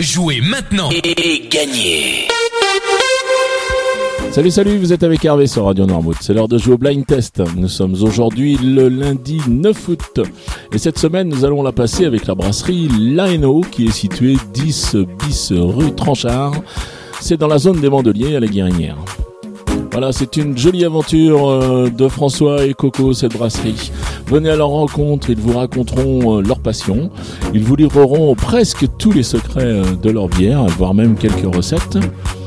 Jouez maintenant et gagnez Salut salut, vous êtes avec Hervé sur Radio Noirmouth. C'est l'heure de jouer au blind test. Nous sommes aujourd'hui le lundi 9 août. Et cette semaine, nous allons la passer avec la brasserie Laeno qui est située 10 bis rue Tranchard. C'est dans la zone des Mandeliers à la Guérinière. Voilà, c'est une jolie aventure euh, de François et Coco, cette brasserie. Venez à leur rencontre, ils vous raconteront euh, leur passion. Ils vous livreront presque tous les secrets euh, de leur bière, voire même quelques recettes.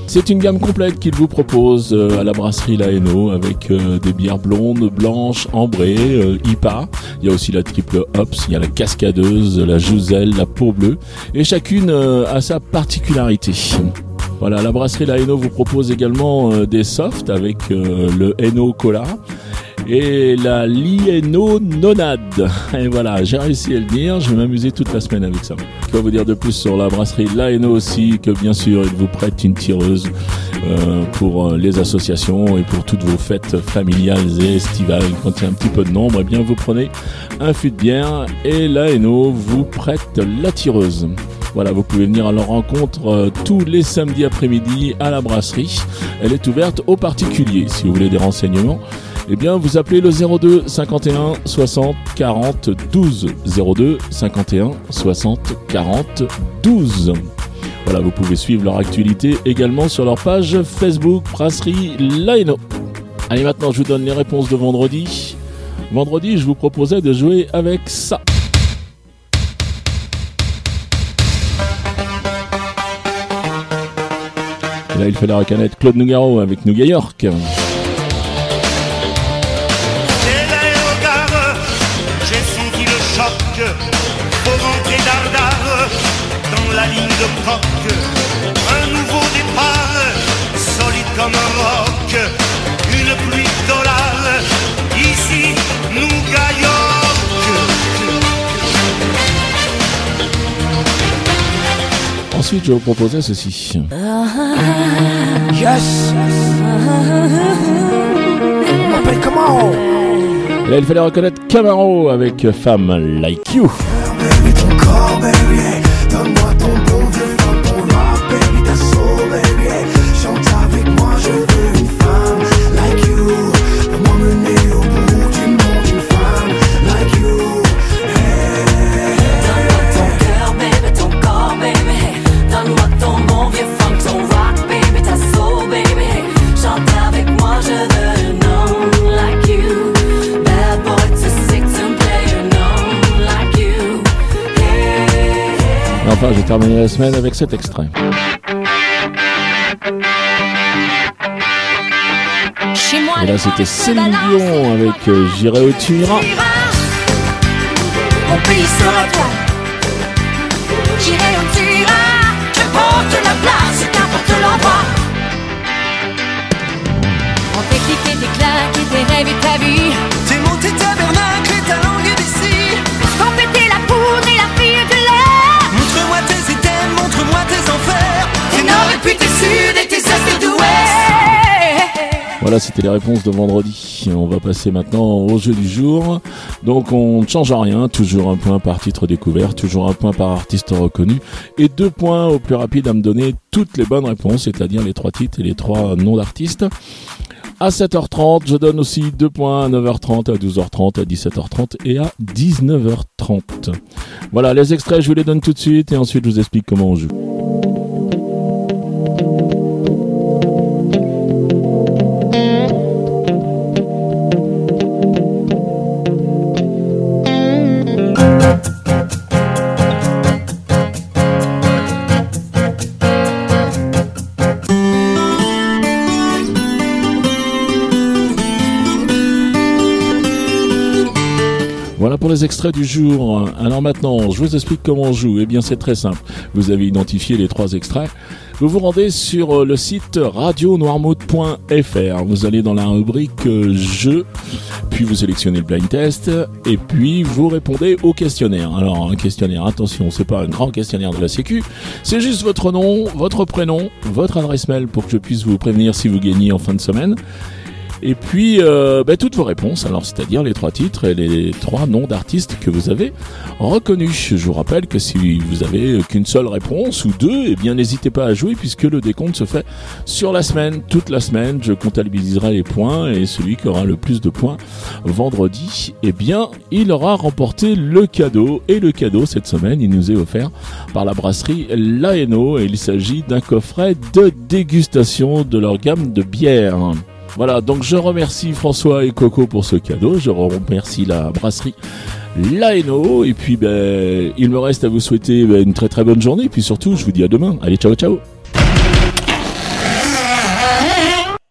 C'est une gamme complète qu'ils vous proposent à la brasserie Laeno avec des bières blondes, blanches, ambrées, IPA. Il y a aussi la triple hops, il y a la cascadeuse, la jouzelle, la peau bleue. Et chacune a sa particularité. Voilà, la brasserie La Haino vous propose également euh, des softs avec euh, le Eno Cola et la Lieno Nonade. Et voilà, j'ai réussi à le dire, je vais m'amuser toute la semaine avec ça. Je vais vous dire de plus sur la brasserie Laeno aussi, que bien sûr, il vous prête une tireuse euh, pour les associations et pour toutes vos fêtes familiales et estivales? Quand il y a un petit peu de nombre, eh bien, vous prenez un fût de bière et Laeno vous prête la tireuse. Voilà, vous pouvez venir à leur rencontre euh, tous les samedis après-midi à la brasserie. Elle est ouverte aux particuliers. Si vous voulez des renseignements, eh bien, vous appelez le 02 51 60 40 12. 02 51 60 40 12. Voilà, vous pouvez suivre leur actualité également sur leur page Facebook Brasserie Laino. Allez, maintenant, je vous donne les réponses de vendredi. Vendredi, je vous proposais de jouer avec ça. Là, il fallait reconnaître Claude Nougaro avec Nougat York. Un nouveau départ, solide comme un. Ensuite, je vais vous proposer ceci. Yes comment? Et là, il fallait reconnaître Camaro avec Femme Like You. Baby, ton corps, baby, hey. Donne-moi ton enfin, j'ai terminé la semaine avec cet extrait. Chez moi, Et là, c'était Céline Dion avec euh, J'irai où tu iras. Mon pays sera toi. J'irai où tu iras. Je porte la place, qu'importe l'endroit. On t'éclipse tes claques et tes rêves et ta vie. Voilà, c'était les réponses de vendredi. On va passer maintenant au jeu du jour. Donc on ne change rien, toujours un point par titre découvert, toujours un point par artiste reconnu et deux points au plus rapide à me donner toutes les bonnes réponses, c'est-à-dire les trois titres et les trois noms d'artistes. À 7h30, je donne aussi deux points à 9h30, à 12h30, à 17h30 et à 19h30. Voilà, les extraits, je vous les donne tout de suite et ensuite je vous explique comment on joue. Voilà pour les extraits du jour. Alors maintenant, je vous explique comment on joue. Eh bien, c'est très simple. Vous avez identifié les trois extraits. Vous vous rendez sur euh, le site radionoirmouth.fr. Vous allez dans la rubrique euh, jeux, puis vous sélectionnez le blind test, et puis vous répondez au questionnaire. Alors, un questionnaire, attention, c'est pas un grand questionnaire de la Sécu. C'est juste votre nom, votre prénom, votre adresse mail pour que je puisse vous prévenir si vous gagnez en fin de semaine. Et puis, euh, bah, toutes vos réponses, alors c'est-à-dire les trois titres et les trois noms d'artistes que vous avez reconnus. Je vous rappelle que si vous avez qu'une seule réponse ou deux, eh bien n'hésitez pas à jouer puisque le décompte se fait sur la semaine, toute la semaine. Je comptabiliserai les points et celui qui aura le plus de points vendredi, eh bien il aura remporté le cadeau. Et le cadeau cette semaine, il nous est offert par la brasserie Laeno et il s'agit d'un coffret de dégustation de leur gamme de bières. Voilà, donc je remercie François et Coco pour ce cadeau. Je remercie la brasserie Laeno. Et puis, ben, il me reste à vous souhaiter ben, une très très bonne journée. Et puis surtout, je vous dis à demain. Allez, ciao, ciao.